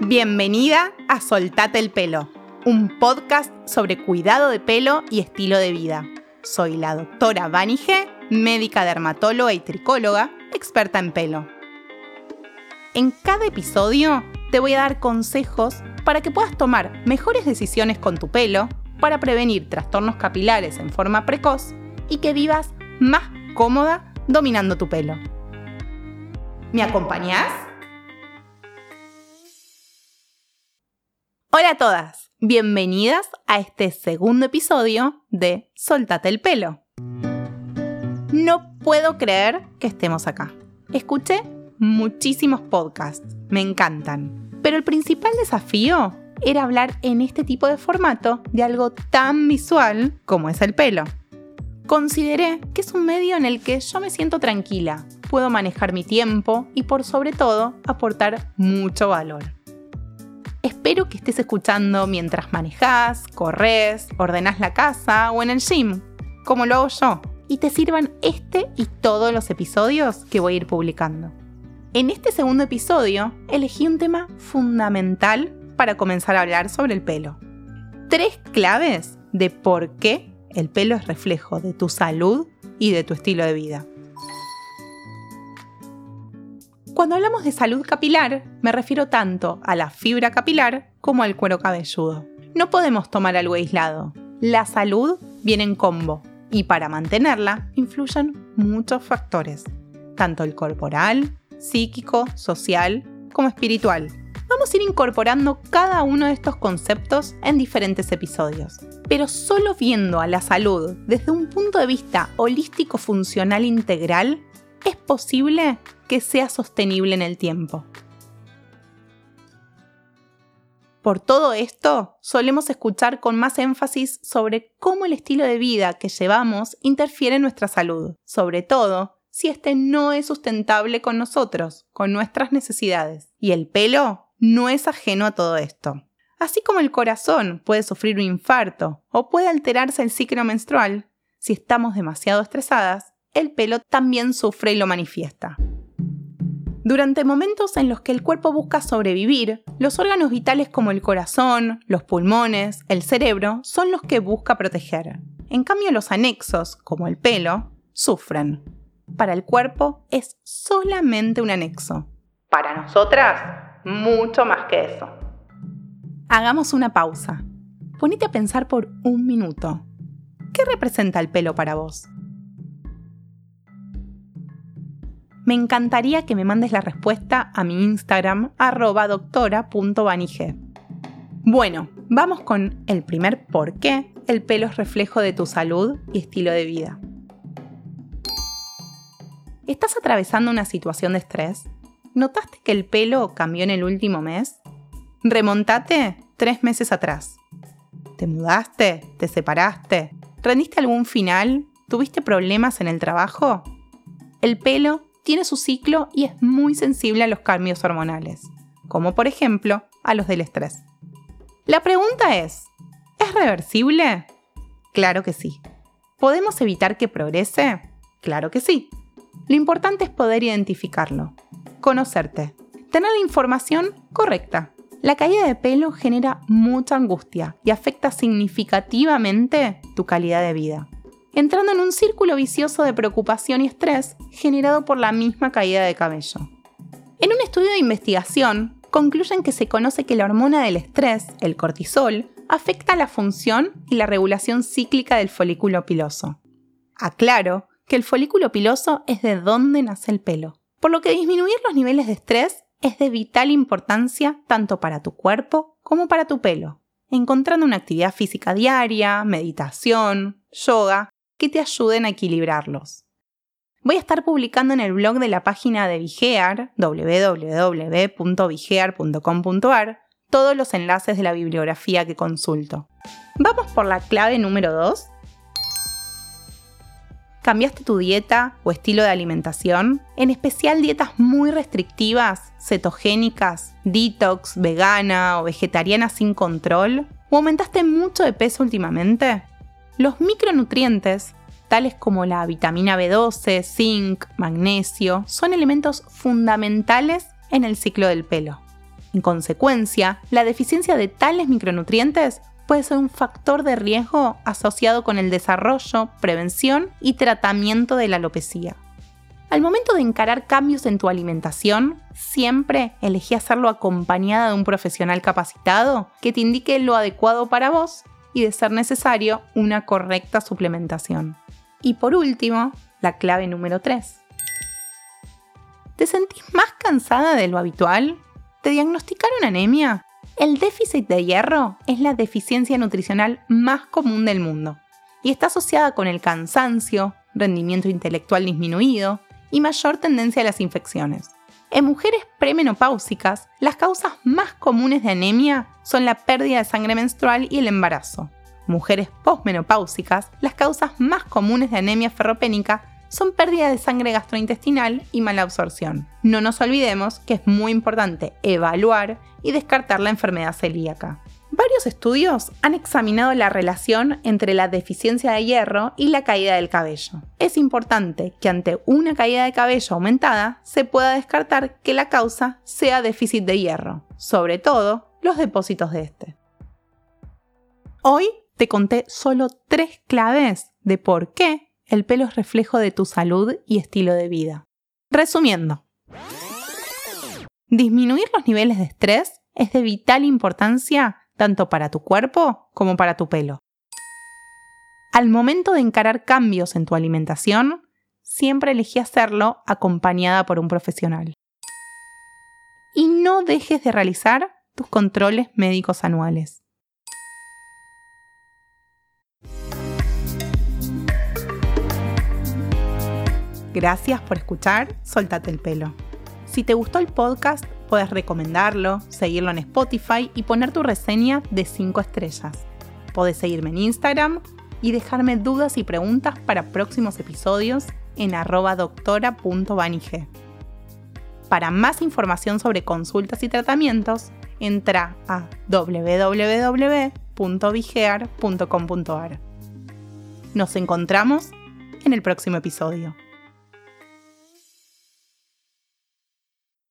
Bienvenida a Soltate el pelo, un podcast sobre cuidado de pelo y estilo de vida. Soy la doctora Vani G, médica dermatóloga y tricóloga, experta en pelo. En cada episodio te voy a dar consejos para que puedas tomar mejores decisiones con tu pelo, para prevenir trastornos capilares en forma precoz y que vivas más cómoda dominando tu pelo. ¿Me acompañás? Hola a todas, bienvenidas a este segundo episodio de Soltate el pelo. No puedo creer que estemos acá. Escuché muchísimos podcasts, me encantan, pero el principal desafío era hablar en este tipo de formato de algo tan visual como es el pelo. Consideré que es un medio en el que yo me siento tranquila, puedo manejar mi tiempo y por sobre todo aportar mucho valor. Espero que estés escuchando mientras manejas, corres, ordenas la casa o en el gym, como lo hago yo, y te sirvan este y todos los episodios que voy a ir publicando. En este segundo episodio elegí un tema fundamental para comenzar a hablar sobre el pelo. Tres claves de por qué el pelo es reflejo de tu salud y de tu estilo de vida. Cuando hablamos de salud capilar, me refiero tanto a la fibra capilar como al cuero cabelludo. No podemos tomar algo aislado. La salud viene en combo y para mantenerla influyen muchos factores, tanto el corporal, psíquico, social como espiritual. Vamos a ir incorporando cada uno de estos conceptos en diferentes episodios, pero solo viendo a la salud desde un punto de vista holístico funcional integral, es posible que sea sostenible en el tiempo. Por todo esto, solemos escuchar con más énfasis sobre cómo el estilo de vida que llevamos interfiere en nuestra salud, sobre todo si este no es sustentable con nosotros, con nuestras necesidades. Y el pelo no es ajeno a todo esto. Así como el corazón puede sufrir un infarto o puede alterarse el ciclo menstrual, si estamos demasiado estresadas, el pelo también sufre y lo manifiesta. Durante momentos en los que el cuerpo busca sobrevivir, los órganos vitales como el corazón, los pulmones, el cerebro, son los que busca proteger. En cambio, los anexos, como el pelo, sufren. Para el cuerpo es solamente un anexo. Para nosotras, mucho más que eso. Hagamos una pausa. Ponete a pensar por un minuto. ¿Qué representa el pelo para vos? Me encantaría que me mandes la respuesta a mi Instagram arroba doctora.vanige. Bueno, vamos con el primer por qué el pelo es reflejo de tu salud y estilo de vida. ¿Estás atravesando una situación de estrés? ¿Notaste que el pelo cambió en el último mes? Remontate tres meses atrás. ¿Te mudaste? ¿Te separaste? ¿Rendiste algún final? ¿Tuviste problemas en el trabajo? El pelo tiene su ciclo y es muy sensible a los cambios hormonales, como por ejemplo a los del estrés. La pregunta es, ¿es reversible? Claro que sí. ¿Podemos evitar que progrese? Claro que sí. Lo importante es poder identificarlo conocerte, tener la información correcta. La caída de pelo genera mucha angustia y afecta significativamente tu calidad de vida, entrando en un círculo vicioso de preocupación y estrés generado por la misma caída de cabello. En un estudio de investigación, concluyen que se conoce que la hormona del estrés, el cortisol, afecta la función y la regulación cíclica del folículo piloso. Aclaro que el folículo piloso es de donde nace el pelo por lo que disminuir los niveles de estrés es de vital importancia tanto para tu cuerpo como para tu pelo, encontrando una actividad física diaria, meditación, yoga, que te ayuden a equilibrarlos. Voy a estar publicando en el blog de la página de Vigear, www.vigear.com.ar, todos los enlaces de la bibliografía que consulto. Vamos por la clave número 2 ¿Cambiaste tu dieta o estilo de alimentación? En especial dietas muy restrictivas, cetogénicas, detox, vegana o vegetariana sin control? ¿O aumentaste mucho de peso últimamente? Los micronutrientes, tales como la vitamina B12, zinc, magnesio, son elementos fundamentales en el ciclo del pelo. En consecuencia, la deficiencia de tales micronutrientes puede ser un factor de riesgo asociado con el desarrollo, prevención y tratamiento de la alopecia. Al momento de encarar cambios en tu alimentación, siempre elegí hacerlo acompañada de un profesional capacitado que te indique lo adecuado para vos y, de ser necesario, una correcta suplementación. Y por último, la clave número 3. ¿Te sentís más cansada de lo habitual? ¿Te diagnosticaron anemia? El déficit de hierro es la deficiencia nutricional más común del mundo y está asociada con el cansancio, rendimiento intelectual disminuido, y mayor tendencia a las infecciones. En mujeres premenopáusicas, las causas más comunes de anemia son la pérdida de sangre menstrual y el embarazo. Mujeres postmenopáusicas, las causas más comunes de anemia ferropénica son pérdida de sangre gastrointestinal y mala absorción. No nos olvidemos que es muy importante evaluar y descartar la enfermedad celíaca. Varios estudios han examinado la relación entre la deficiencia de hierro y la caída del cabello. Es importante que ante una caída de cabello aumentada se pueda descartar que la causa sea déficit de hierro, sobre todo los depósitos de este. Hoy te conté solo tres claves de por qué el pelo es reflejo de tu salud y estilo de vida. Resumiendo, disminuir los niveles de estrés es de vital importancia tanto para tu cuerpo como para tu pelo. Al momento de encarar cambios en tu alimentación, siempre elegí hacerlo acompañada por un profesional. Y no dejes de realizar tus controles médicos anuales. Gracias por escuchar Soltate el pelo. Si te gustó el podcast, puedes recomendarlo, seguirlo en Spotify y poner tu reseña de 5 estrellas. Puedes seguirme en Instagram y dejarme dudas y preguntas para próximos episodios en arroba Para más información sobre consultas y tratamientos, entra a www.vigear.com.ar. Nos encontramos en el próximo episodio.